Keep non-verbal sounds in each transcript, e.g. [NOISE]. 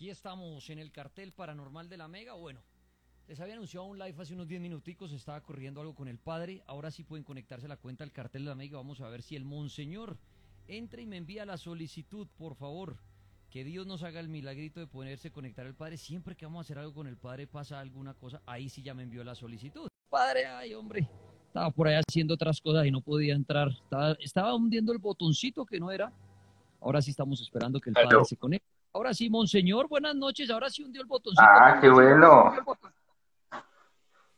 Aquí estamos en el cartel paranormal de la Mega. Bueno, les había anunciado un live hace unos 10 minuticos, estaba corriendo algo con el padre. Ahora sí pueden conectarse a la cuenta del cartel de la Mega. Vamos a ver si el monseñor entra y me envía la solicitud, por favor. Que Dios nos haga el milagrito de poderse conectar al padre. Siempre que vamos a hacer algo con el padre pasa alguna cosa. Ahí sí ya me envió la solicitud. Padre, ay hombre, estaba por ahí haciendo otras cosas y no podía entrar. Estaba, estaba hundiendo el botoncito que no era. Ahora sí estamos esperando que el padre se conecte. Ahora sí, monseñor, buenas noches. Ahora sí hundió el botoncito. Ah, qué bueno.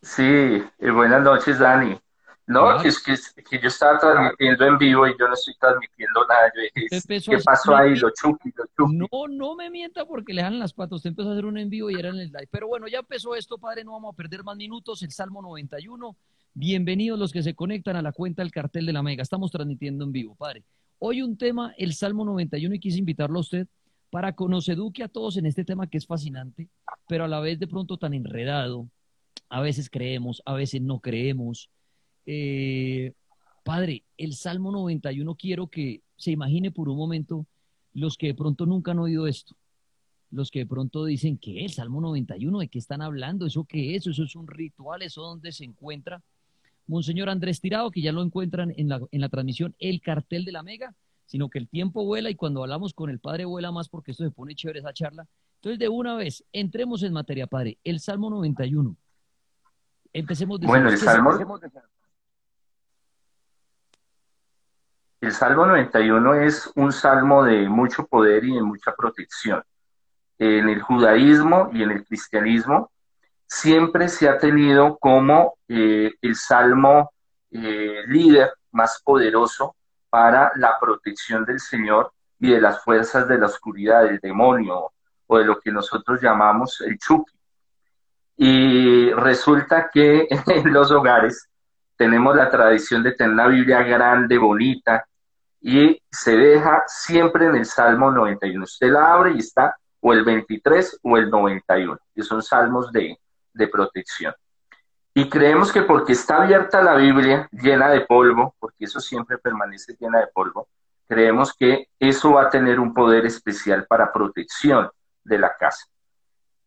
Sí, buenas noches, Dani. No, que es que, yo estaba transmitiendo en vivo y yo no estoy transmitiendo nada. ¿Qué pasó ahí? Lo chupi, lo chupi. No, no me mienta porque le dan las patas. Usted empezó a hacer un en vivo y era en el live. Pero bueno, ya empezó esto, padre. No vamos a perder más minutos. El Salmo 91. Bienvenidos los que se conectan a la cuenta del cartel de la Mega. Estamos transmitiendo en vivo, padre. Hoy un tema, el Salmo 91, y quise invitarlo a usted para que nos eduque a todos en este tema que es fascinante, pero a la vez de pronto tan enredado. A veces creemos, a veces no creemos. Eh, padre, el Salmo 91 quiero que se imagine por un momento los que de pronto nunca han oído esto. Los que de pronto dicen, ¿qué? ¿El Salmo 91? ¿De qué están hablando? ¿Eso qué es? ¿Eso es un ritual? ¿Eso dónde se encuentra? Monseñor Andrés Tirado, que ya lo encuentran en la, en la transmisión El Cartel de la Mega sino que el tiempo vuela y cuando hablamos con el Padre vuela más porque esto se pone chévere esa charla. Entonces, de una vez, entremos en materia, Padre. El Salmo 91. Empecemos de Bueno, el Salmo... El Salmo 91 es un salmo de mucho poder y de mucha protección. En el judaísmo y en el cristianismo siempre se ha tenido como eh, el salmo eh, líder más poderoso para la protección del Señor y de las fuerzas de la oscuridad, del demonio o de lo que nosotros llamamos el chuki. Y resulta que [LAUGHS] en los hogares tenemos la tradición de tener una Biblia grande, bonita, y se deja siempre en el Salmo 91. Usted la abre y está o el 23 o el 91, que son salmos de, de protección. Y creemos que porque está abierta la Biblia llena de polvo, porque eso siempre permanece llena de polvo, creemos que eso va a tener un poder especial para protección de la casa.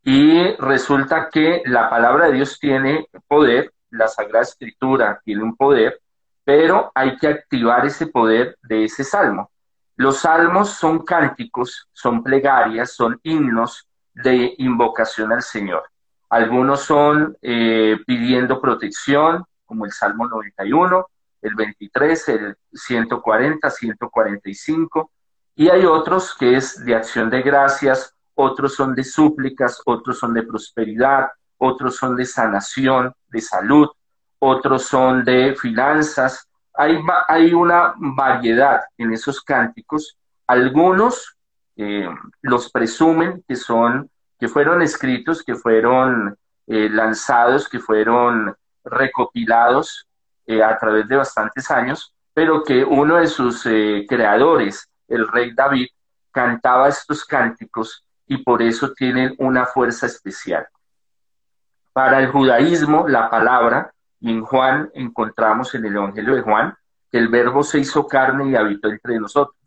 Y resulta que la palabra de Dios tiene poder, la Sagrada Escritura tiene un poder, pero hay que activar ese poder de ese salmo. Los salmos son cánticos, son plegarias, son himnos de invocación al Señor. Algunos son eh, pidiendo protección, como el Salmo 91, el 23, el 140, 145, y hay otros que es de acción de gracias, otros son de súplicas, otros son de prosperidad, otros son de sanación, de salud, otros son de finanzas. Hay, una variedad en esos cánticos. Algunos eh, los presumen que son que fueron escritos, que fueron eh, lanzados, que fueron recopilados eh, a través de bastantes años, pero que uno de sus eh, creadores, el rey David, cantaba estos cánticos y por eso tienen una fuerza especial. Para el judaísmo, la palabra, en Juan encontramos en el Evangelio de Juan, que el verbo se hizo carne y habitó entre nosotros.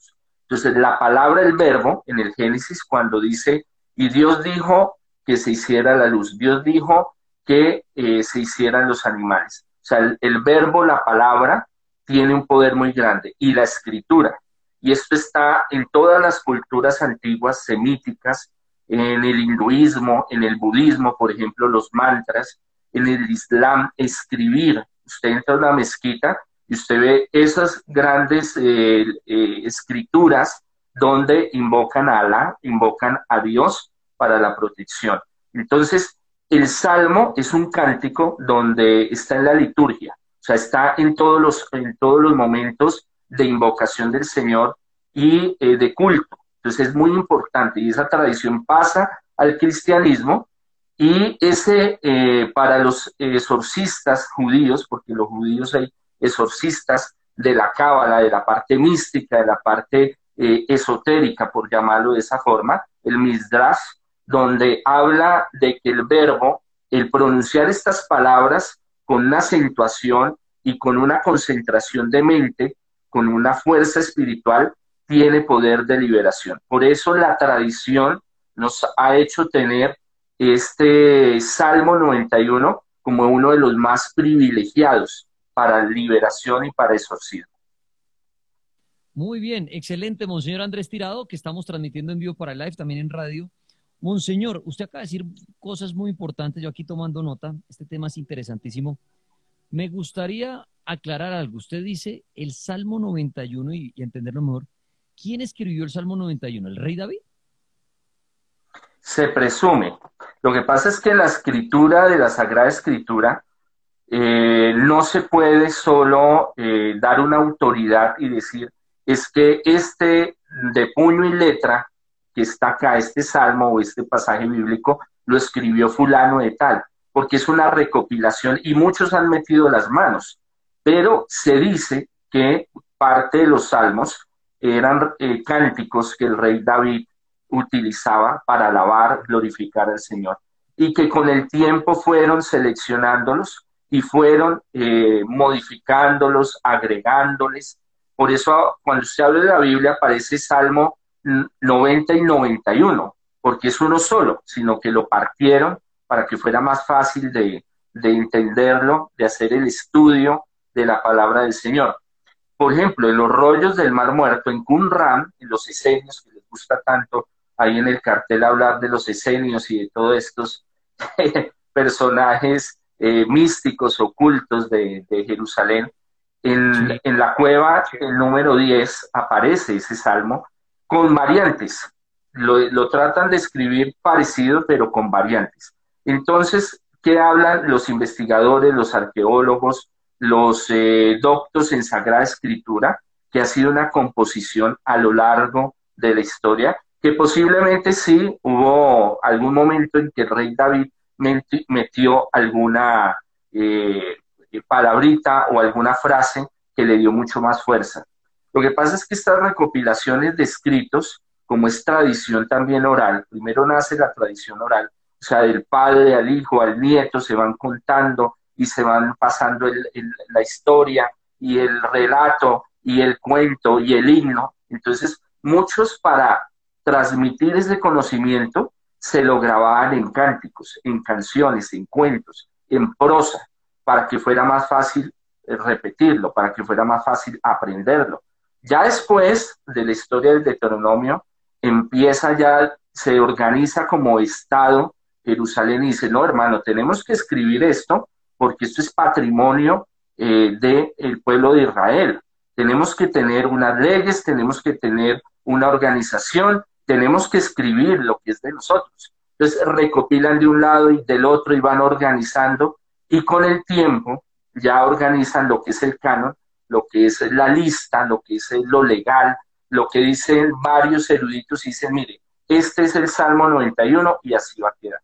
Entonces, la palabra, el verbo, en el Génesis, cuando dice y Dios dijo que se hiciera la luz. Dios dijo que eh, se hicieran los animales. O sea, el, verbo, la palabra, tiene un poder muy grande. Y la escritura. Y esto está en todas las culturas antiguas semíticas, en el hinduismo, en el budismo, por ejemplo, los mantras, en el islam, escribir. Usted entra a una mezquita y usted ve esas grandes eh, eh, escrituras donde invocan a Alá, invocan a Dios para la protección. Entonces, el salmo es un cántico donde está en la liturgia, o sea, está en todos los, en todos los momentos de invocación del Señor y eh, de culto. Entonces es muy importante y esa tradición pasa al cristianismo y ese eh, para los exorcistas judíos, porque los judíos hay exorcistas de la cábala, de la parte mística, de la parte eh, esotérica, por llamarlo de esa forma, el Misdrash, donde habla de que el verbo, el pronunciar estas palabras con una acentuación y con una concentración de mente, con una fuerza espiritual, tiene poder de liberación. Por eso la tradición nos ha hecho tener este Salmo 91 como uno de los más privilegiados para liberación y para exorcismo. Muy bien, excelente, Monseñor Andrés Tirado, que estamos transmitiendo en vivo para live, también en radio. Monseñor, usted acaba de decir cosas muy importantes, yo aquí tomando nota, este tema es interesantísimo. Me gustaría aclarar algo. Usted dice el Salmo 91 y, y entenderlo mejor. ¿Quién escribió el Salmo 91? ¿El rey David? Se presume. Lo que pasa es que la escritura de la Sagrada Escritura eh, no se puede solo eh, dar una autoridad y decir, es que este de puño y letra que está acá, este salmo o este pasaje bíblico, lo escribió fulano de tal, porque es una recopilación y muchos han metido las manos, pero se dice que parte de los salmos eran eh, cánticos que el rey David utilizaba para alabar, glorificar al Señor, y que con el tiempo fueron seleccionándolos y fueron eh, modificándolos, agregándoles. Por eso cuando se habla de la Biblia aparece Salmo 90 y 91, porque es uno solo, sino que lo partieron para que fuera más fácil de, de entenderlo, de hacer el estudio de la palabra del Señor. Por ejemplo, en los rollos del Mar Muerto, en Qumran, en los esenios, que les gusta tanto ahí en el cartel hablar de los esenios y de todos estos [LAUGHS] personajes eh, místicos ocultos de, Jerusalén, en, en, la cueva, el número 10, aparece ese salmo con variantes. Lo, lo, tratan de escribir parecido, pero con variantes. Entonces, ¿qué hablan los investigadores, los arqueólogos, los eh, doctos en Sagrada Escritura, que ha sido una composición a lo largo de la historia, que posiblemente sí hubo algún momento en que el rey David metió alguna eh, palabrita o alguna frase que le dio mucho más fuerza. Lo que pasa es que estas recopilaciones de escritos, como es tradición también oral, primero nace la tradición oral, o sea, del padre al hijo, al nieto, se van contando y se van pasando la historia y el relato y el cuento y el himno. Entonces, muchos para transmitir ese conocimiento se lo grababan en cánticos, en canciones, en cuentos, en prosa, para que fuera más fácil eh, repetirlo, para que fuera más fácil aprenderlo. Ya después de la historia del Deuteronomio, empieza ya, se organiza como Estado Jerusalén y dice, no, hermano, tenemos que escribir esto porque esto es patrimonio eh, del pueblo de Israel. Tenemos que tener unas leyes, tenemos que tener una organización, tenemos que escribir lo que es de nosotros. Entonces recopilan de un lado y del otro y van organizando y con el tiempo ya organizan lo que es el canon, lo que es la lista, lo que es lo legal, lo que dicen varios eruditos y dicen, mire, este es el Salmo 91 y así va a quedar.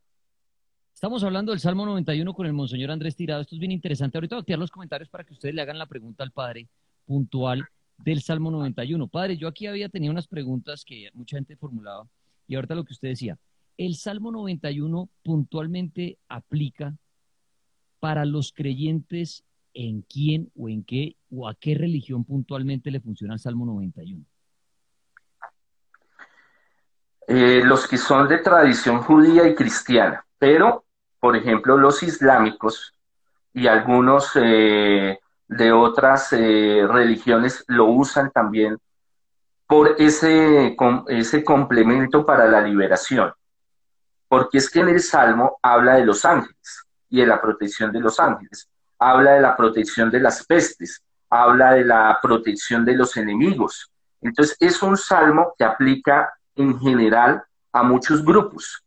Estamos hablando del Salmo 91 con el Monseñor Andrés Tirado. Esto es bien interesante. Ahorita voy a los comentarios para que ustedes le hagan la pregunta al Padre puntual del Salmo 91. Padre, yo aquí había tenido unas preguntas que mucha gente formulaba y ahorita lo que usted decía. ¿El Salmo 91 puntualmente aplica para los creyentes en quién o en qué o a qué religión puntualmente le funciona el Salmo 91? Eh, los que son de tradición judía y cristiana, pero por ejemplo, los islámicos y algunos eh, de otras eh, religiones lo usan también por ese, ese complemento para la liberación. Porque es que en el Salmo habla de los ángeles y de la protección de los ángeles, habla de la protección de las pestes, habla de la protección de los enemigos. Entonces es un salmo que aplica en general a muchos grupos.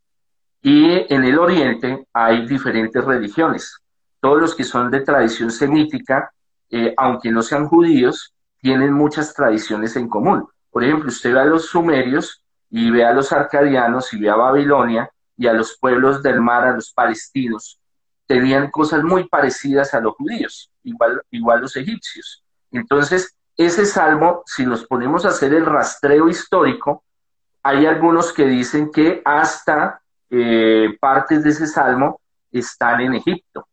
Y en el oriente hay diferentes religiones. Todos los que son de tradición semítica, eh, aunque no sean judíos, tienen muchas tradiciones en común. Por ejemplo, usted ve a los sumerios y ve a los arcadianos y ve a Babilonia y a los pueblos del mar, a los palestinos, tenían cosas muy parecidas a los judíos, igual, igual los egipcios. Entonces, ese salmo, si nos ponemos a hacer el rastreo histórico, hay algunos que dicen que hasta eh, partes de ese salmo están en Egipto.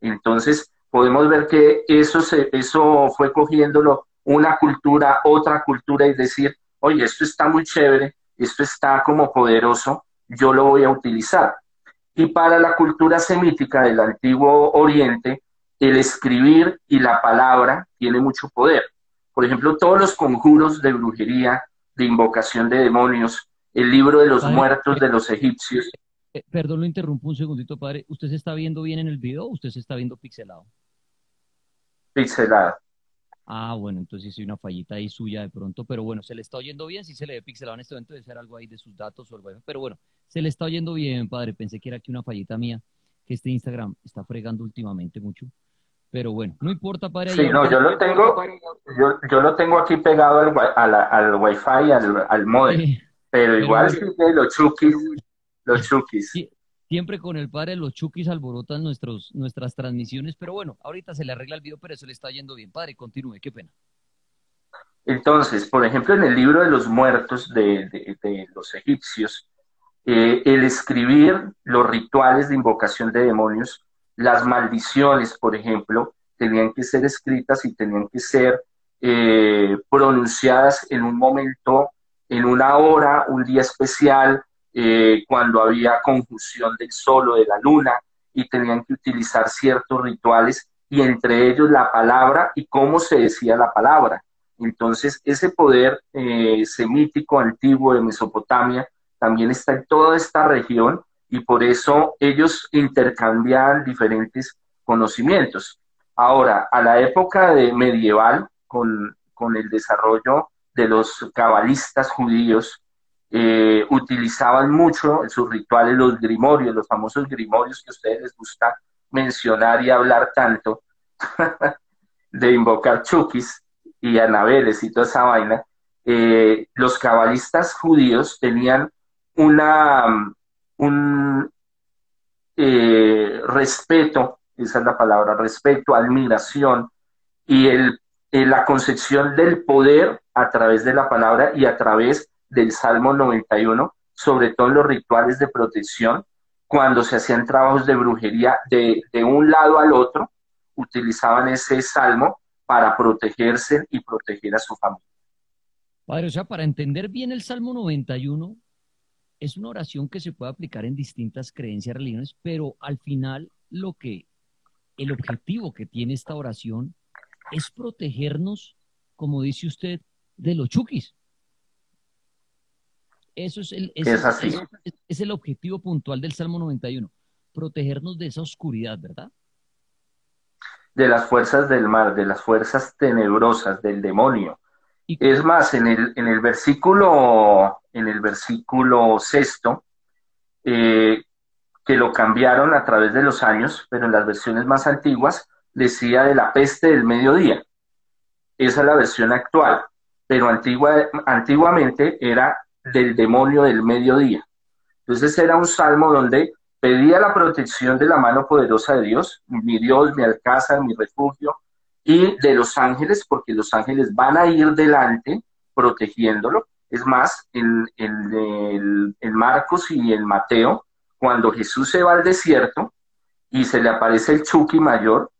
Entonces, podemos ver que eso, se, eso fue cogiéndolo una cultura, otra cultura y decir, oye, esto está muy chévere, esto está como poderoso, yo lo voy a utilizar. Y para la cultura semítica del antiguo Oriente, el escribir y la palabra tiene mucho poder. Por ejemplo, todos los conjuros de brujería, de invocación de demonios, el libro de los muertos de los egipcios. Eh, perdón, lo interrumpo un segundito, padre. ¿Usted se está viendo bien en el video o usted se está viendo pixelado? Pixelado. Ah, bueno, entonces sí hay una fallita ahí suya de pronto, pero bueno, se le está oyendo bien, si se le ve pixelado en este momento, debe ser algo ahí de sus datos o algo. Pero bueno, se le está oyendo bien, padre. Pensé que era aquí una fallita mía, que este Instagram está fregando últimamente mucho. Pero bueno, no importa, padre. Sí, no, yo lo tengo, yo, yo lo tengo aquí pegado al, al, al Wi-Fi, al, al modem. pero igual sí, los chukis, los chukis. Siempre con el padre los chukis alborotan nuestros, nuestras transmisiones, pero bueno, ahorita se le arregla el video, pero eso le está yendo bien. Padre, continúe, qué pena. Entonces, por ejemplo, en el libro de los muertos de, los egipcios, eh, el escribir los rituales de invocación de demonios, las maldiciones, por ejemplo, tenían que ser escritas y tenían que ser eh, pronunciadas en un momento en una hora, un día especial, eh, cuando había conjunción del sol o de la luna, y tenían que utilizar ciertos rituales, y entre ellos la palabra y cómo se decía la palabra. Entonces, ese poder eh, semítico antiguo de Mesopotamia también está en toda esta región y por eso ellos intercambian diferentes conocimientos. Ahora, a la época medieval, con, con el desarrollo de los cabalistas judíos eh, utilizaban mucho en sus rituales los grimorios, los famosos grimorios que a ustedes les gusta mencionar y hablar tanto, [LAUGHS] de invocar chukis y anabeles y toda esa vaina. Eh, los cabalistas judíos tenían un eh, respeto, esa es la palabra, respeto, admiración y la concepción del poder a través de la palabra y a través del Salmo 91, sobre todo en los rituales de protección, cuando se hacían trabajos de brujería de, de un lado al otro, utilizaban ese salmo para protegerse y proteger a su familia. Padre, o sea, para entender bien el Salmo 91, es una oración que se puede aplicar en distintas creencias religiones, pero al final lo que, el objetivo que tiene esta oración es protegernos, como dice usted, de los chukis. Eso es el, es, el objetivo puntual del Salmo 91, protegernos de esa oscuridad, ¿verdad? De las fuerzas del mar, de las fuerzas tenebrosas, del demonio. Es más, en el, en el versículo, en el versículo sexto, eh, que lo cambiaron a través de los años, pero en las versiones más antiguas, decía de la peste del mediodía. Esa es la versión actual, pero antigua, antiguamente era del demonio del mediodía. Entonces era un salmo donde pedía la protección de la mano poderosa de Dios, mi Dios, mi alcázar, mi refugio, y de los ángeles, porque los ángeles van a ir delante protegiéndolo. Es más, en, en, en Marcos y en Mateo, cuando Jesús se va al desierto y se le aparece el Chucky mayor,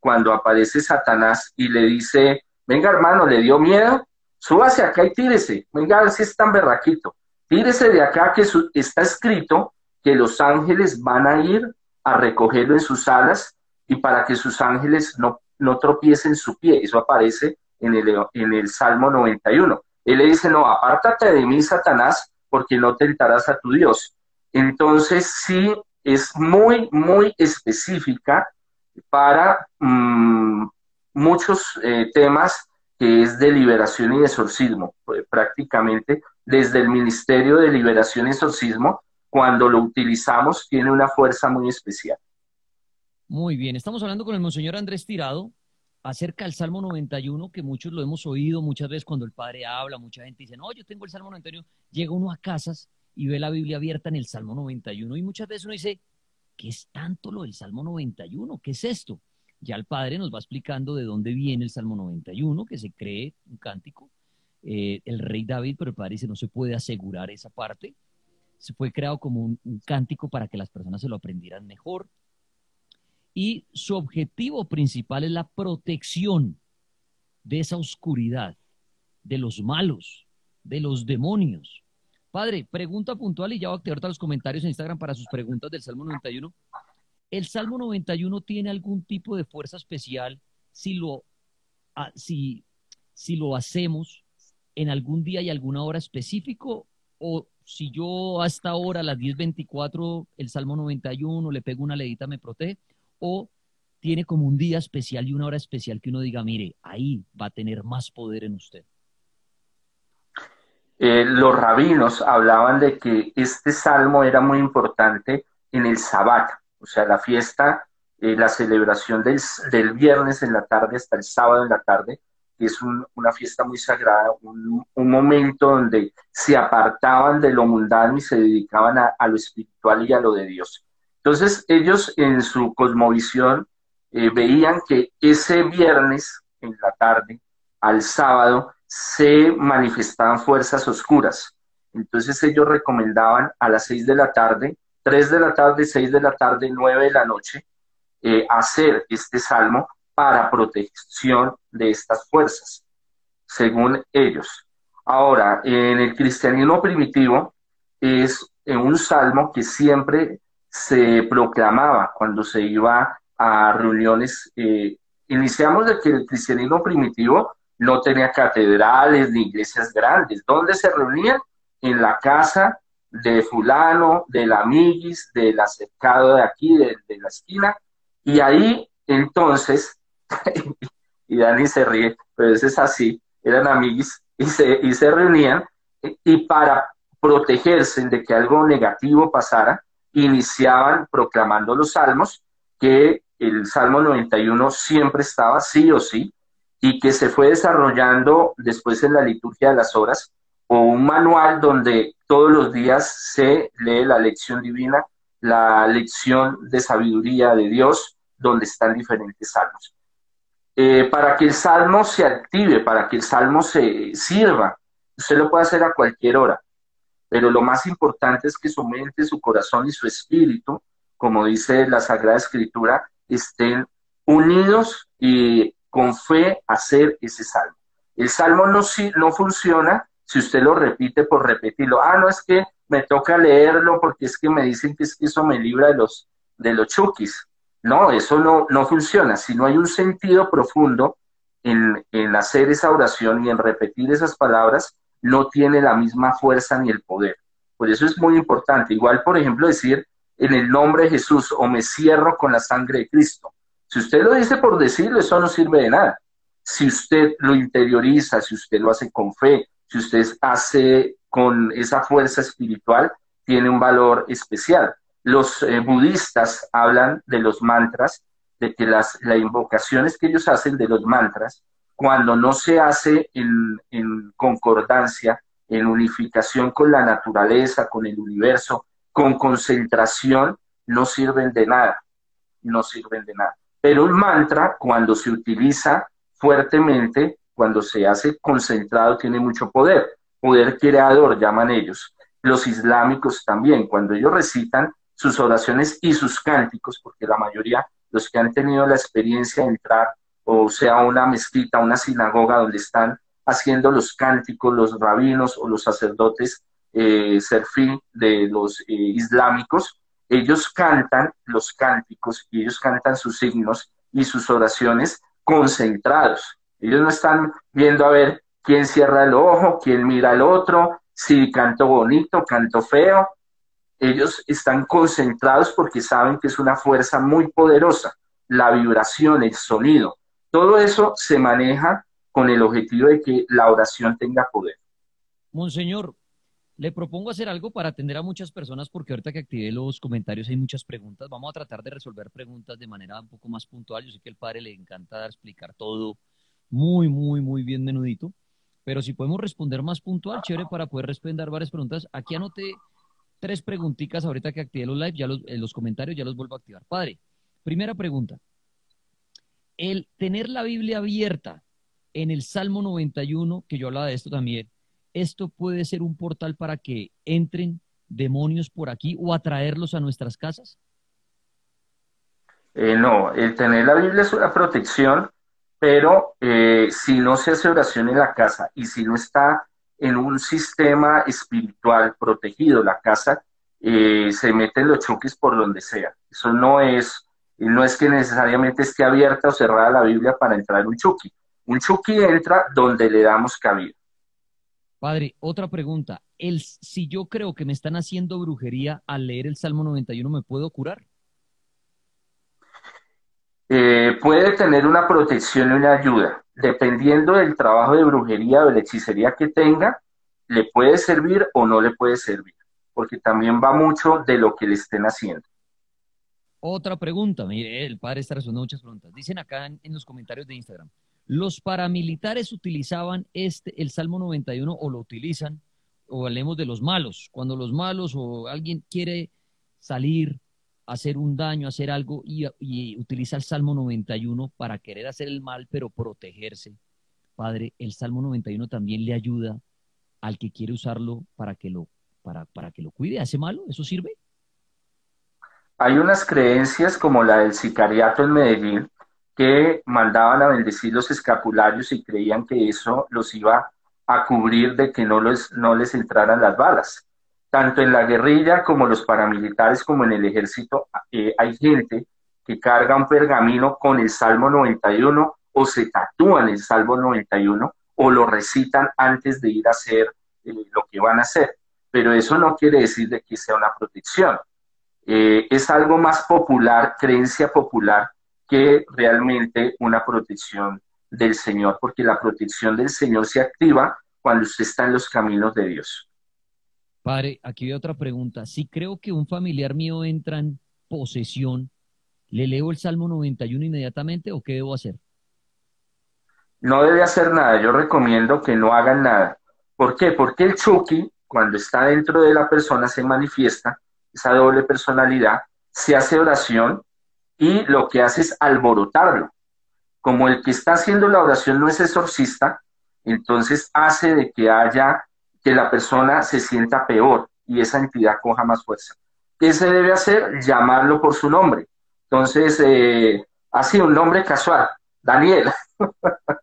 cuando aparece Satanás y le dice, venga hermano, le dio miedo, súbase acá y tírese, venga, si es tan berraquito, tírese de acá que está escrito que los ángeles van a ir a recogerlo en sus alas y para que sus ángeles no, no tropiecen su pie. Eso aparece en el, en el Salmo 91. Él le dice, no, apártate de mí, Satanás, porque no tentarás a tu Dios. Entonces sí es muy, muy específica para mm, muchos eh, temas que es de liberación y exorcismo, pues, prácticamente desde el Ministerio de Liberación y Exorcismo, cuando lo utilizamos, tiene una fuerza muy especial. Muy bien, estamos hablando con el Monseñor Andrés Tirado acerca del Salmo 91, que muchos lo hemos oído muchas veces cuando el Padre habla, mucha gente dice, no, yo tengo el Salmo 91, llega uno a casas y ve la Biblia abierta en el Salmo 91 y muchas veces uno dice, ¿qué es tanto lo del Salmo 91? ¿Qué es esto? Ya el Padre nos va explicando de dónde viene el Salmo 91, que se cree un cántico. Eh, el rey David, pero el Padre dice, no se puede asegurar esa parte. Se fue creado como un, cántico para que las personas se lo aprendieran mejor. Y su objetivo principal es la protección de esa oscuridad, de los malos, de los demonios, Padre, pregunta puntual y ya voy a activar los comentarios en Instagram para sus preguntas del Salmo 91. ¿El Salmo 91 tiene algún tipo de fuerza especial si lo, ah, si, si lo hacemos en algún día y alguna hora específico? ¿O si yo hasta ahora a las 10.24 el Salmo 91 le pego una leidita me protege? ¿O tiene como un día especial y una hora especial que uno diga, mire, ahí va a tener más poder en usted? Eh, los rabinos hablaban de que este salmo era muy importante en el sabbat, o sea, la fiesta, eh, la celebración del, del, viernes en la tarde hasta el sábado en la tarde, que es una fiesta muy sagrada, un, un, momento donde se apartaban de lo mundano y se dedicaban a, a, lo espiritual y a lo de Dios. Entonces ellos en su cosmovisión eh, veían que ese viernes en la tarde al sábado se manifestaban fuerzas oscuras. Entonces ellos recomendaban a las seis de la tarde, tres de la tarde, seis de la tarde, nueve de la noche, eh, hacer este salmo para protección de estas fuerzas, según ellos. Ahora, en el cristianismo primitivo es un salmo que siempre se proclamaba cuando se iba a reuniones. Eh, iniciamos de que el cristianismo primitivo no tenía catedrales ni iglesias grandes. ¿Dónde se reunían? En la casa de fulano, del amiguis, del acercado de aquí, de, la esquina. Y ahí entonces, [LAUGHS] y Dani se ríe, pero es así, eran amiguis y se, y se reunían y para protegerse de que algo negativo pasara, iniciaban proclamando los salmos, que el Salmo 91 siempre estaba sí o sí, y que se fue desarrollando después en la liturgia de las horas, o un manual donde todos los días se lee la lección divina, la lección de sabiduría de Dios, donde están diferentes salmos. Eh, para que el salmo se active, para que el salmo se sirva, usted lo puede hacer a cualquier hora, pero lo más importante es que su mente, su corazón y su espíritu, como dice la Sagrada Escritura, estén unidos y con fe hacer ese salmo. El salmo no, no funciona si usted lo repite por repetirlo. Ah, no es que me toca leerlo porque es que me dicen que, es que eso me libra de los, de los chukis. No, eso no, no funciona. Si no hay un sentido profundo en, en hacer esa oración y en repetir esas palabras, no tiene la misma fuerza ni el poder. Por eso es muy importante. Igual, por ejemplo, decir en el nombre de Jesús o me cierro con la sangre de Cristo. Si usted lo dice por decirlo, eso no sirve de nada. Si usted lo interioriza, si usted lo hace con fe, si usted hace con esa fuerza espiritual, tiene un valor especial. Los eh, budistas hablan de los mantras, de que las, las invocaciones que ellos hacen de los mantras, cuando no se hace en, en concordancia, en unificación con la naturaleza, con el universo, con concentración, no sirven de nada, no sirven de nada. Pero un mantra, cuando se utiliza fuertemente, cuando se hace concentrado, tiene mucho poder. Poder creador, llaman ellos. Los islámicos también, cuando ellos recitan sus oraciones y sus cánticos, porque la mayoría, los que han tenido la experiencia de entrar, o sea, una mezquita, una sinagoga donde están haciendo los cánticos, los rabinos o los sacerdotes eh, serfí de los eh, islámicos, ellos cantan los cánticos y ellos cantan sus signos y sus oraciones concentrados. Ellos no están viendo a ver quién cierra el ojo, quién mira al otro, si canto bonito, canto feo. Ellos están concentrados porque saben que es una fuerza muy poderosa, la vibración, el sonido. Todo eso se maneja con el objetivo de que la oración tenga poder. Monseñor, le propongo hacer algo para atender a muchas personas porque ahorita que activé los comentarios hay muchas preguntas. Vamos a tratar de resolver preguntas de manera un poco más puntual. Yo sé que al padre le encanta explicar todo muy, muy, muy bien menudito. Pero si podemos responder más puntual, chévere para poder responder varias preguntas. Aquí anoté tres preguntitas ahorita que activé los live, ya los, los comentarios ya los vuelvo a activar. Padre, primera pregunta. El tener la Biblia abierta en el Salmo 91, que yo hablaba de esto también, esto puede ser un portal para que entren demonios por aquí o atraerlos a nuestras casas? Eh, no, el tener la Biblia es una protección, pero eh, si no se hace oración en la casa y si no está en un sistema espiritual protegido. La casa eh, se meten los chuquis por donde sea. Eso no es, no es que necesariamente esté abierta o cerrada la Biblia para entrar un chuqui. Un chuqui entra donde le damos cabida. Padre, otra pregunta. Si yo creo que me están haciendo brujería al leer el Salmo 91, ¿me puedo curar? Eh, puede tener una protección y una ayuda. Dependiendo del trabajo de brujería o de hechicería que tenga, le puede servir o no le puede servir, porque también va mucho de lo que le estén haciendo. Otra pregunta, mire, el padre está respondiendo muchas preguntas. Dicen acá en, los comentarios de Instagram, ¿los paramilitares utilizaban este, el Salmo 91 o lo utilizan? O hablemos de los malos, cuando los malos o alguien quiere salir, hacer un daño, hacer algo y, utiliza el Salmo 91 para querer hacer el mal, pero protegerse. Padre, el Salmo 91 también le ayuda al que quiere usarlo para que lo, para, para que lo cuide. ¿Hace malo? ¿Eso sirve? Hay unas creencias como la del sicariato en Medellín que mandaban a bendecir los escapularios y creían que eso los iba a cubrir de que no les, no les entraran las balas. Tanto en la guerrilla como los paramilitares como en el ejército eh, hay gente que carga un pergamino con el Salmo 91 o se tatúan el Salmo 91 o lo recitan antes de ir a hacer eh, lo que van a hacer. Pero eso no quiere decir de que sea una protección. Eh, es algo más popular, creencia popular, que realmente una protección del Señor, porque la protección del Señor se activa cuando usted está en los caminos de Dios. Padre, aquí hay otra pregunta. Si creo que un familiar mío entra en posesión, ¿le leo el Salmo 91 inmediatamente o qué debo hacer? No debe hacer nada. Yo recomiendo que no hagan nada. ¿Por qué? Porque el Chucky, cuando está dentro de la persona, se manifiesta esa doble personalidad, se hace oración y lo que hace es alborotarlo. Como el que está haciendo la oración no es exorcista, entonces hace de que haya, que la persona se sienta peor y esa entidad coja más fuerza. ¿Qué se debe hacer? Llamarlo por su nombre. Entonces, eh, así un nombre casual, Daniel. [LAUGHS]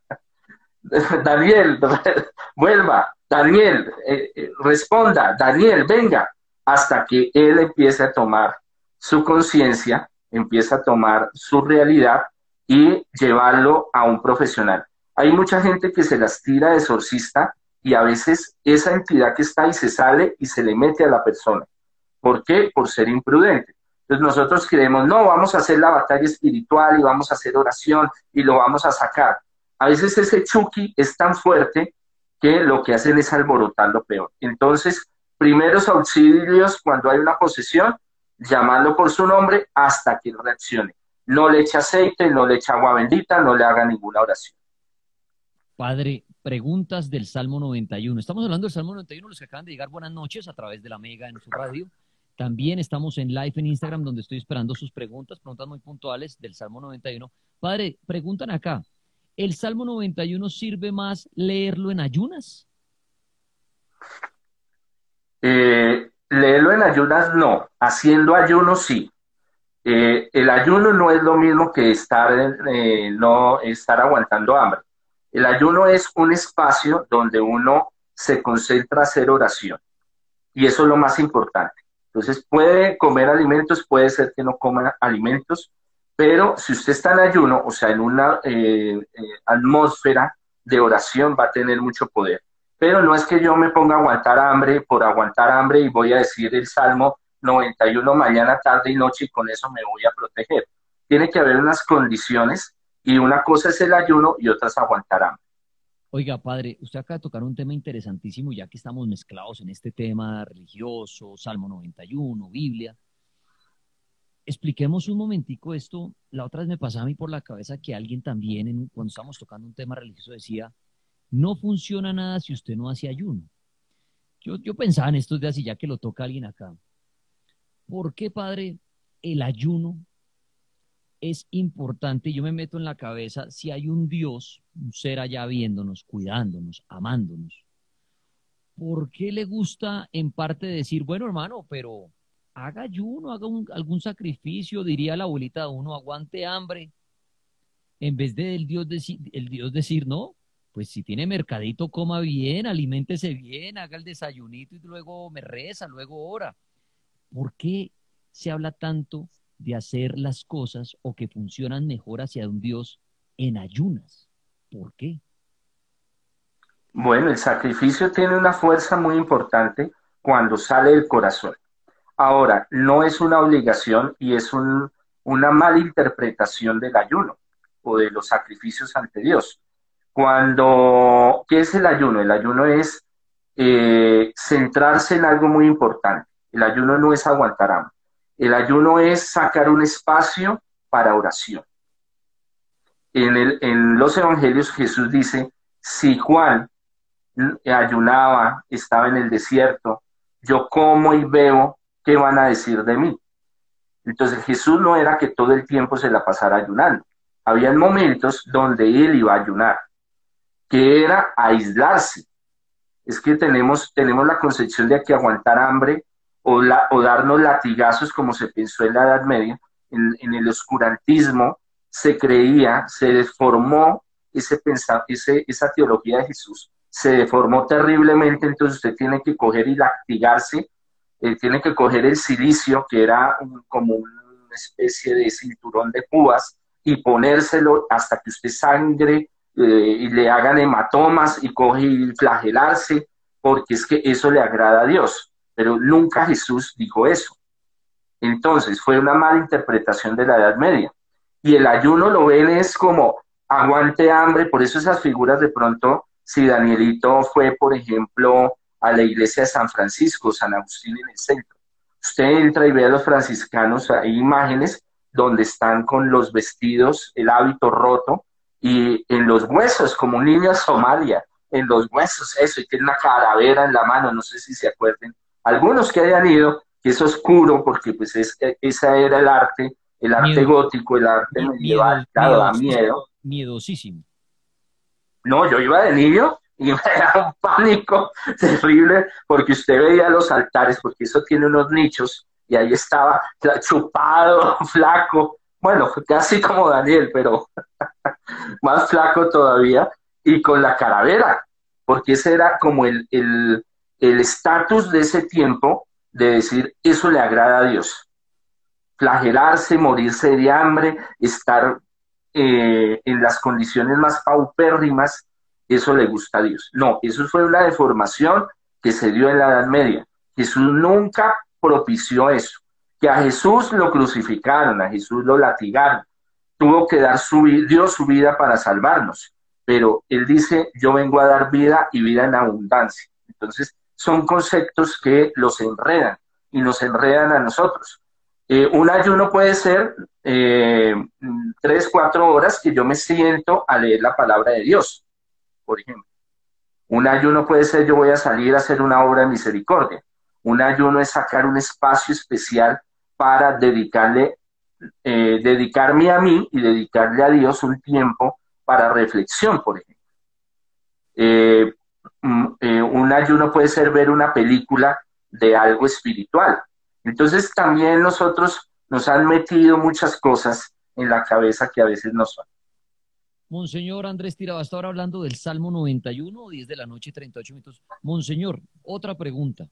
Daniel, [LAUGHS] vuelva, Daniel, eh, eh, responda, Daniel, venga hasta que él empiece a tomar su conciencia, empieza a tomar su realidad y llevarlo a un profesional. Hay mucha gente que se las tira de exorcista y a veces esa entidad que está ahí se sale y se le mete a la persona. ¿Por qué? Por ser imprudente. Entonces nosotros creemos, no, vamos a hacer la batalla espiritual y vamos a hacer oración y lo vamos a sacar. A veces ese chuki es tan fuerte que lo que hacen es alborotar lo peor. Entonces, primeros auxilios cuando hay una posesión, llamando por su nombre hasta que reaccione. No le eche aceite, no le eche agua bendita, no le haga ninguna oración. Padre, preguntas del Salmo 91. Estamos hablando del Salmo 91, los que acaban de llegar, buenas noches a través de la Mega en su radio. También estamos en live en Instagram, donde estoy esperando sus preguntas, preguntas muy puntuales del Salmo 91. Padre, preguntan acá, ¿el Salmo 91 sirve más leerlo en ayunas? Eh, leerlo en ayunas no, haciendo ayuno sí. Eh, el ayuno no es lo mismo que estar, eh, no estar aguantando hambre. El ayuno es un espacio donde uno se concentra a hacer oración. Y eso es lo más importante. Entonces puede comer alimentos, puede ser que no coma alimentos, pero si usted está en ayuno, o sea, en una atmósfera de oración, va a tener mucho poder. Pero no es que yo me ponga a aguantar hambre por aguantar hambre y voy a decir el Salmo 91 mañana, tarde y noche y con eso me voy a proteger. Tiene que haber unas condiciones y una cosa es el ayuno y otra es aguantar. Oiga, padre, usted acaba de tocar un tema interesantísimo, ya que estamos mezclados en este tema religioso, Salmo 91, Biblia. Expliquemos un momentico esto. La otra vez me pasaba a mí por la cabeza que alguien también, cuando estábamos tocando un tema religioso, decía, no funciona nada si usted no hace ayuno. Yo, yo pensaba en estos días y ya que lo toca alguien acá. ¿Por qué, padre, el ayuno es importante? Yo me meto en la cabeza, si hay un Dios, un ser allá viéndonos, cuidándonos, amándonos, ¿por qué le gusta en parte decir, bueno, hermano, pero haga ayuno, haga algún sacrificio, diría la abuelita de uno, aguante hambre, en vez de el Dios, decir, el Dios decir, no, pues si tiene mercadito, coma bien, aliméntese bien, haga el desayunito y luego me reza, luego ora. ¿Por qué se habla tanto de hacer las cosas o que funcionan mejor hacia un Dios en ayunas? ¿Por qué? Bueno, el sacrificio tiene una fuerza muy importante cuando sale del corazón. Ahora, no es una obligación y es una mala interpretación del ayuno o de los sacrificios ante Dios. Cuando, ¿qué es el ayuno? El ayuno es eh, centrarse en algo muy importante. El ayuno no es aguantar hambre. El ayuno es sacar un espacio para oración. En, los evangelios Jesús dice, si Juan ayunaba, estaba en el desierto, yo como y veo qué van a decir de mí. Entonces Jesús no era que todo el tiempo se la pasara ayunando. Había momentos donde él iba a ayunar, que era aislarse. Es que tenemos, tenemos la concepción de que aguantar hambre o, la, o darnos latigazos como se pensó en la Edad Media, en, el oscurantismo se creía, se deformó ese, ese, esa teología de Jesús se deformó terriblemente, entonces usted tiene que coger y lactigarse, eh, tiene que coger el silicio, que era como una especie de cinturón de púas, y ponérselo hasta que usted sangre eh, y le hagan hematomas y coge y flagelarse, porque es que eso le agrada a Dios. Pero nunca Jesús dijo eso. Entonces fue una mala interpretación de la Edad Media. Y el ayuno lo ven es como aguante hambre, por eso esas figuras de pronto si Danielito fue, por ejemplo, a la iglesia de San Francisco, San Agustín en el centro. Usted entra y ve a los franciscanos, hay imágenes donde están con los vestidos, el hábito roto y en los huesos, como un Somalia, en los huesos, eso, y tiene una calavera en la mano, no sé si se acuerden. Algunos que hayan ido, que es oscuro, porque pues es, esa era el arte, el arte gótico, el arte medieval, claro, da miedo. Miedosísimo. No, yo iba de niño y [LAUGHS] me da un pánico terrible porque usted veía los altares, porque eso tiene unos nichos, y ahí estaba chupado, [LAUGHS] flaco, bueno, casi como Daniel, pero [LAUGHS] más flaco todavía, y con la calavera, porque ese era como el el, de ese tiempo de decir, eso le agrada a Dios. Flagelarse, morirse de hambre, estar eh, en las condiciones más paupérrimas, eso le gusta a Dios. No, eso fue una deformación que se dio en la Edad Media. Jesús nunca propició eso. Que a Jesús lo crucificaron, a Jesús lo latigaron. Tuvo que dar su dio su vida para salvarnos. Pero él dice, yo vengo a dar vida y vida en abundancia. Entonces, son conceptos que los enredan y nos enredan a nosotros. Eh, un ayuno puede ser eh, tres, cuatro horas que yo me siento a leer la palabra de Dios, por ejemplo. Un ayuno puede ser yo voy a salir a hacer una obra de misericordia. Un ayuno es sacar un espacio especial para dedicarle, eh, dedicarme a mí y dedicarle a Dios un tiempo para reflexión, por ejemplo. Mm, un ayuno puede ser ver una película de algo espiritual. Entonces también nosotros nos han metido muchas cosas en la cabeza que a veces no son. Monseñor Andrés Tirabasta, ahora hablando del Salmo 91, 10 de la noche, 38 minutos. Monseñor, otra pregunta.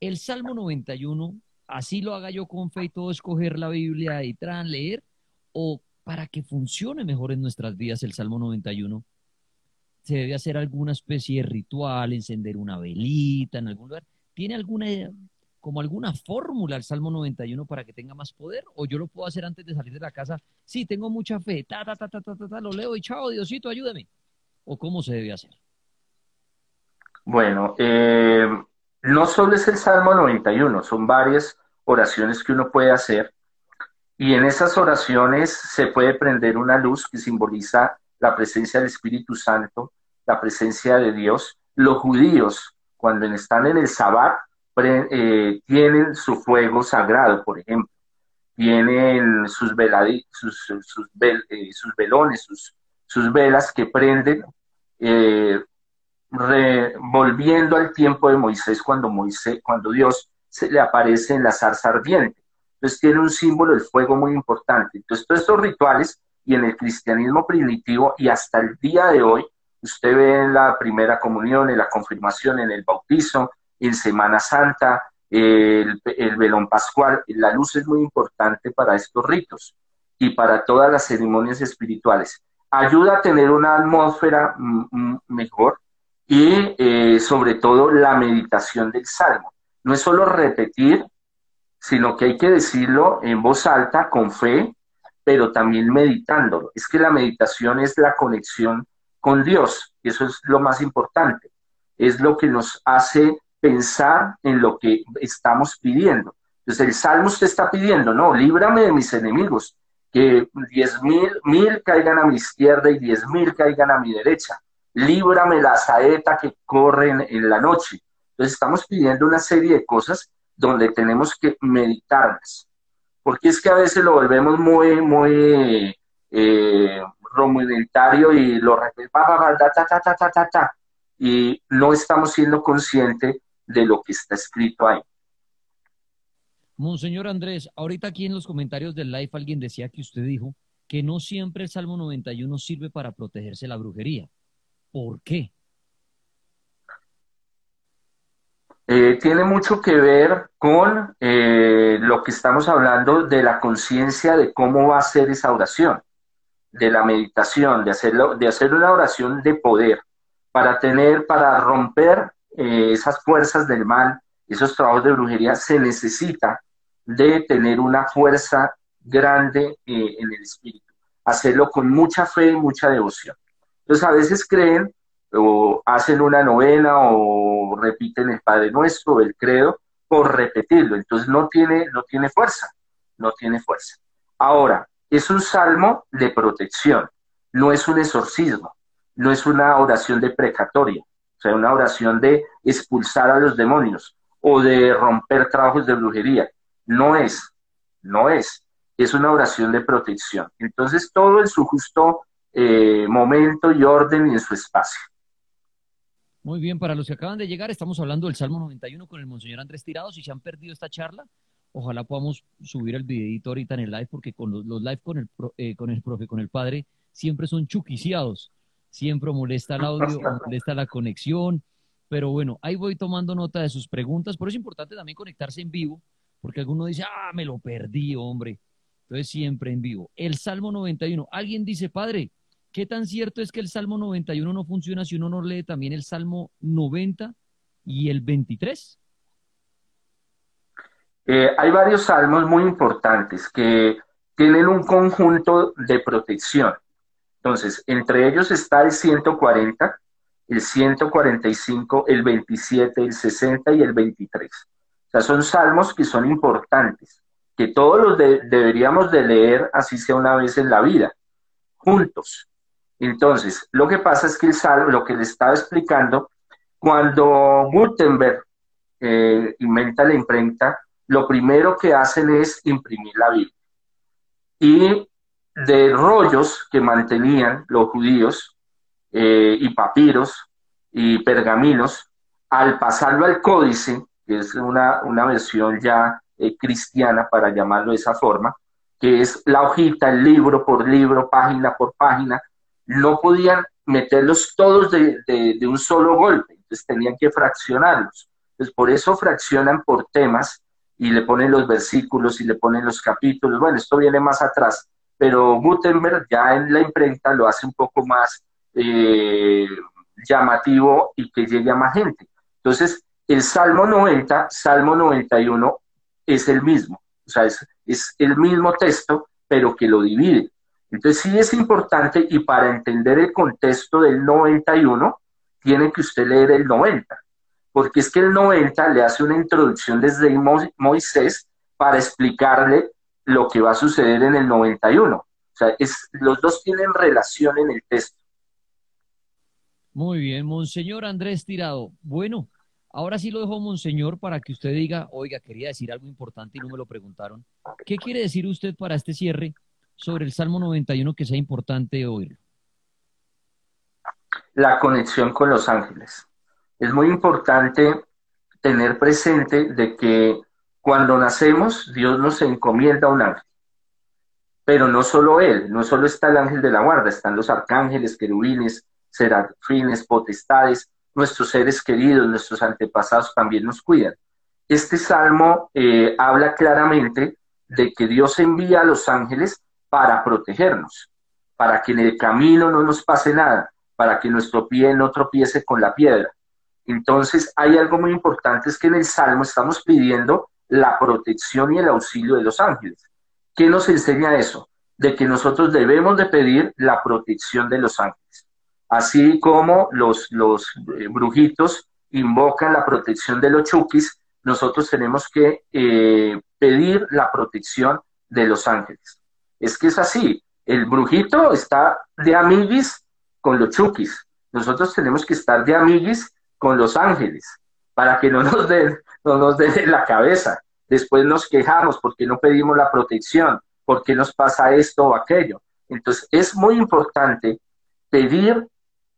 El Salmo 91, así lo haga yo con fe y todo, escoger la Biblia y tran, leer, o para que funcione mejor en nuestras vidas el Salmo 91, se debe hacer alguna especie de ritual, encender una velita en algún lugar. ¿Tiene alguna como alguna fórmula al Salmo 91 para que tenga más poder? ¿O yo lo puedo hacer antes de salir de la casa? Sí, tengo mucha fe, ta, ta, ta, ta, ta, ta, lo leo y chao, Diosito, ayúdame. ¿O cómo se debe hacer? Bueno, eh, no solo es el Salmo 91, son varias oraciones que uno puede hacer. Y en esas oraciones se puede prender una luz que simboliza la presencia del Espíritu Santo, la presencia de Dios. Los judíos, cuando están en el Sabbat, eh, tienen su fuego sagrado, por ejemplo, tienen sus, sus, eh, sus, velones, sus, sus, velas que prenden, eh, volviendo al tiempo de Moisés, cuando, Moisés, cuando Dios se le aparece en la zarza ardiente. Entonces tiene un símbolo del fuego muy importante. Entonces todos estos rituales y en el cristianismo primitivo y hasta el día de hoy, usted ve en la primera comunión, en la confirmación, en el bautizo, en Semana Santa, el, el velón pascual. La luz es muy importante para estos ritos y para todas las ceremonias espirituales. Ayuda a tener una atmósfera mejor y eh, sobre todo la meditación del salmo. No es solo repetir, sino que hay que decirlo en voz alta, con fe, pero también meditándolo. Es que la meditación es la conexión con Dios, eso es lo más importante. Es lo que nos hace pensar en lo que estamos pidiendo. Entonces el Salmo usted está pidiendo, no, líbrame de mis enemigos, que diez mil, mil caigan a mi izquierda y diez mil caigan a mi derecha. Líbrame la saeta que corre en, la noche. Entonces estamos pidiendo una serie de cosas donde tenemos que meditarlas. Porque es que a veces lo volvemos muy, muy eh, y lo y no estamos siendo conscientes de lo que está escrito ahí. Monseñor Andrés, ahorita aquí en los comentarios del live alguien decía que usted dijo que no siempre el Salmo 91 sirve para protegerse de la brujería. ¿Por qué? Eh, tiene mucho que ver con eh, lo que estamos hablando de la conciencia de cómo va a ser esa oración, de la meditación, de hacerlo, de hacer una oración de poder, para tener, para romper eh, esas fuerzas del mal, esos trabajos de brujería, se necesita de tener una fuerza grande eh, en el espíritu, hacerlo con mucha fe y mucha devoción. Entonces a veces creen o hacen una novena o repiten el Padre Nuestro, el credo, por repetirlo. Entonces no tiene, no tiene fuerza, no tiene fuerza. Ahora, es un salmo de protección, no es un exorcismo, no es una oración de precatoria, o sea, una oración de expulsar a los demonios o de romper trabajos de brujería. No es, no es. Es una oración de protección. Entonces, todo en su justo eh, momento y orden y en su espacio. Muy bien, para los que acaban de llegar, estamos hablando del Salmo 91 con el Monseñor Andrés Tirado. Si se han perdido esta charla, ojalá podamos subir el videito ahorita en el live, porque con los, live con el, eh, con el profe, con el padre, siempre son chuquiciados. Siempre molesta el audio, molesta la conexión. Pero bueno, ahí voy tomando nota de sus preguntas. Por eso es importante también conectarse en vivo, porque alguno dice, ah, me lo perdí, hombre. Entonces siempre en vivo. El Salmo 91. Alguien dice, padre, ¿qué tan cierto es que el Salmo 91 no funciona si uno no lee también el Salmo 90 y el 23? Eh, hay varios salmos muy importantes que tienen un conjunto de protección. Entonces, entre ellos está el 140, el 145, el 27, el 60 y el 23. O sea, son salmos que son importantes, que todos los deberíamos de leer así sea una vez en la vida, juntos. Entonces, lo que pasa es que el salmo, lo que le estaba explicando, cuando Gutenberg eh, inventa la imprenta, lo primero que hacen es imprimir la Biblia. Y de rollos que mantenían los judíos eh, y papiros y pergaminos, al pasarlo al códice, que es una, una versión ya eh, cristiana, para llamarlo de esa forma, que es la hojita, el libro por libro, página por página, no podían meterlos todos de, de, un solo golpe, entonces tenían que fraccionarlos. Entonces, por eso fraccionan por temas y le ponen los versículos y le ponen los capítulos. Bueno, esto viene más atrás, pero Gutenberg ya en la imprenta lo hace un poco más eh, llamativo y que llegue a más gente. Entonces, el Salmo 90, Salmo 91 es el mismo, o sea, es, es el mismo texto, pero que lo divide. Entonces sí es importante y para entender el contexto del 91, tiene que usted leer el 90, porque es que el 90 le hace una introducción desde Moisés para explicarle lo que va a suceder en el 91. O sea, es, los dos tienen relación en el texto. Muy bien, Monseñor Andrés Tirado. Bueno, Ahora sí lo dejo, Monseñor, para que usted diga, oiga, quería decir algo importante y no me lo preguntaron. ¿Qué quiere decir usted para este cierre sobre el Salmo 91 que sea importante oírlo? La conexión con los ángeles. Es muy importante tener presente de que cuando nacemos, Dios nos encomienda un ángel. Pero no solo Él, no solo está el ángel de la guarda, están los arcángeles, querubines, serafines, potestades, nuestros seres queridos, nuestros antepasados también nos cuidan. Este salmo eh, habla claramente de que Dios envía a los ángeles para protegernos, para que en el camino no nos pase nada, para que nuestro pie no tropiece con la piedra. Entonces, hay algo muy importante, es que en el Salmo estamos pidiendo la protección y el auxilio de los ángeles. ¿Qué nos enseña eso? De que nosotros debemos de pedir la protección de los ángeles. Así como los, los eh, brujitos invocan la protección de los chukis, nosotros tenemos que eh, pedir la protección de los ángeles. Es que es así. El brujito está de amiguis con los chukis. Nosotros tenemos que estar de amiguis con los ángeles para que no nos den, no nos den la cabeza. Después nos quejamos porque no pedimos la protección, porque nos pasa esto o aquello. Entonces es muy importante pedir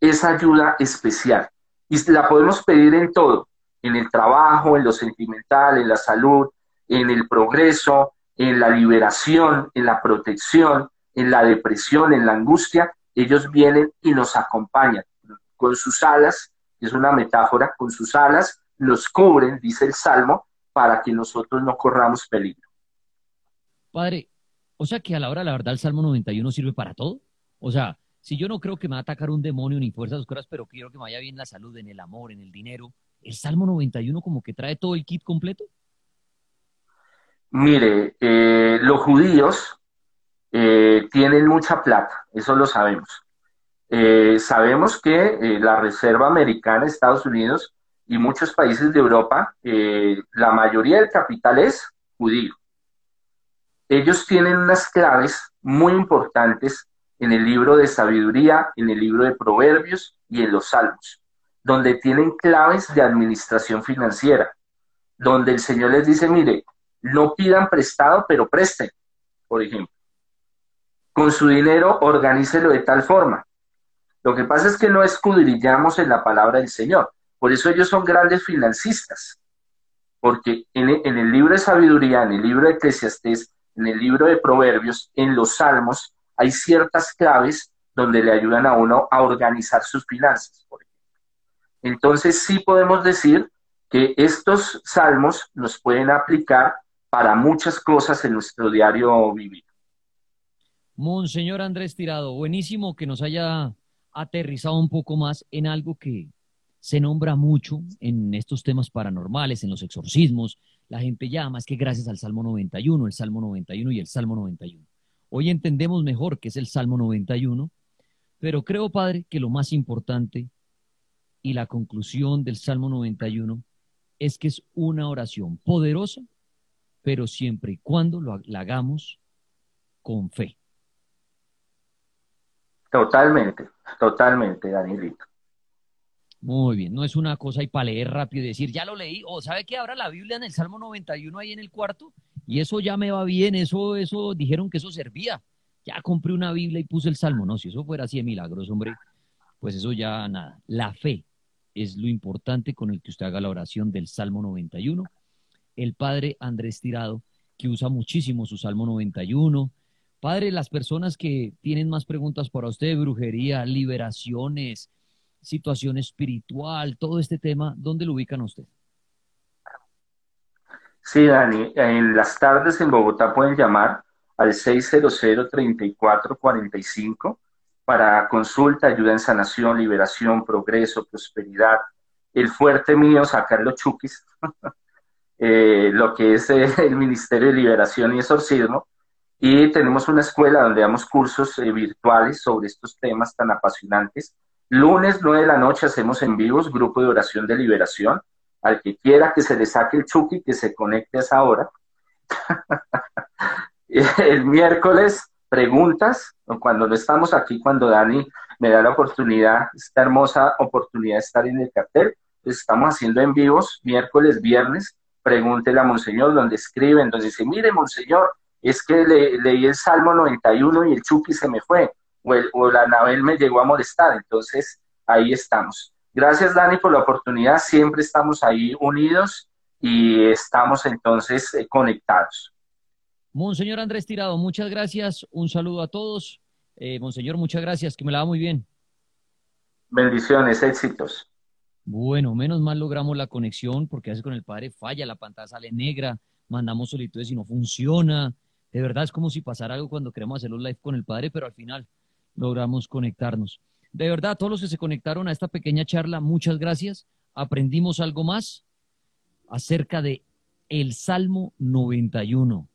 esa ayuda especial y la podemos pedir en todo, en el trabajo, en lo sentimental, en la salud, en el progreso, en la liberación, en la protección, en la depresión, en la angustia, ellos vienen y nos acompañan con sus alas, es una metáfora, con sus alas nos cubren, dice el Salmo, para que nosotros no corramos peligro. Padre, o sea que a la hora, la verdad, el Salmo 91 sirve para todo. O sea, si yo no creo que me va a atacar un demonio ni fuerzas oscuras, pero quiero que me vaya bien la salud, en el amor, en el dinero, ¿el Salmo 91 como que trae todo el kit completo? Mire, eh, los judíos eh, tienen mucha plata, eso lo sabemos. Eh, sabemos que eh, la Reserva Americana, Estados Unidos y muchos países de Europa, la mayoría del capital es judío. Ellos tienen unas claves muy importantes en el libro de sabiduría, en el libro de proverbios y en los salmos, donde tienen claves de administración financiera, donde el Señor les dice, mire, no pidan prestado, pero presten, por ejemplo con su dinero organícelo de tal forma. Lo que pasa es que no escudrillamos en la palabra del Señor. Por eso ellos son grandes financistas. Porque en el, libro de sabiduría, en el libro de Eclesiastés, en el libro de Proverbios, en los Salmos, hay ciertas claves donde le ayudan a uno a organizar sus finanzas. Entonces sí podemos decir que estos salmos nos pueden aplicar para muchas cosas en nuestro diario vivir. Monseñor Andrés Tirado, buenísimo que nos haya aterrizado un poco más en algo que se nombra mucho en estos temas paranormales, en los exorcismos. La gente llama, es que gracias al Salmo 91, el Salmo 91 y el Salmo 91. Hoy entendemos mejor qué es el Salmo 91, pero creo, Padre, que lo más importante y la conclusión del Salmo 91 es que es una oración poderosa, pero siempre y cuando lo, la hagamos con fe. Totalmente, totalmente, Danielito. Muy bien, no es una cosa y para leer rápido y decir, ya lo leí, o sabe que ahora la Biblia en el Salmo 91 ahí en el cuarto, y eso ya me va bien, eso, eso, dijeron que eso servía. Ya compré una Biblia y puse el Salmo. No, si eso fuera así de milagros, hombre, pues eso ya nada. La fe es lo importante con el que usted haga la oración del Salmo 91. El padre Andrés Tirado, que usa muchísimo su Salmo 91, Padre, las personas que tienen más preguntas para usted, brujería, liberaciones, situación espiritual, todo este tema, ¿dónde lo ubican usted? Sí, Dani, en las tardes en Bogotá pueden llamar al 600-3445 para consulta, ayuda en sanación, liberación, progreso, prosperidad. El fuerte mío, sacar los chukis, [LAUGHS] eh, lo que es el Ministerio de Liberación y Exorcismo, y tenemos una escuela donde damos cursos eh, virtuales sobre estos temas tan apasionantes. Lunes, 9 de la noche, hacemos en vivos grupo de oración de liberación. Al que quiera que se le saque el chuki, que se conecte a esa hora. [LAUGHS] el miércoles, preguntas. Cuando no estamos aquí, cuando Dani me da la oportunidad, esta hermosa oportunidad de estar en el cartel, pues estamos haciendo en vivos, miércoles, viernes. Pregúntele a Monseñor, donde escriben, donde dice, mire, Monseñor, es que leí el Salmo 91 y el Chucky se me fue, o, la Nabel me llegó a molestar, entonces ahí estamos. Gracias Dani por la oportunidad, siempre estamos ahí unidos y estamos entonces eh, conectados. Monseñor Andrés Tirado, muchas gracias, un saludo a todos. Eh, Monseñor, muchas gracias, que me la va muy bien. Bendiciones, éxitos. Bueno, menos mal logramos la conexión porque veces con el padre falla, la pantalla sale negra, mandamos solicitudes y no funciona. De verdad es como si pasara algo cuando queremos hacer los live con el padre, pero al final logramos conectarnos. De verdad, todos los que se conectaron a esta pequeña charla, muchas gracias. Aprendimos algo más acerca de el Salmo 91.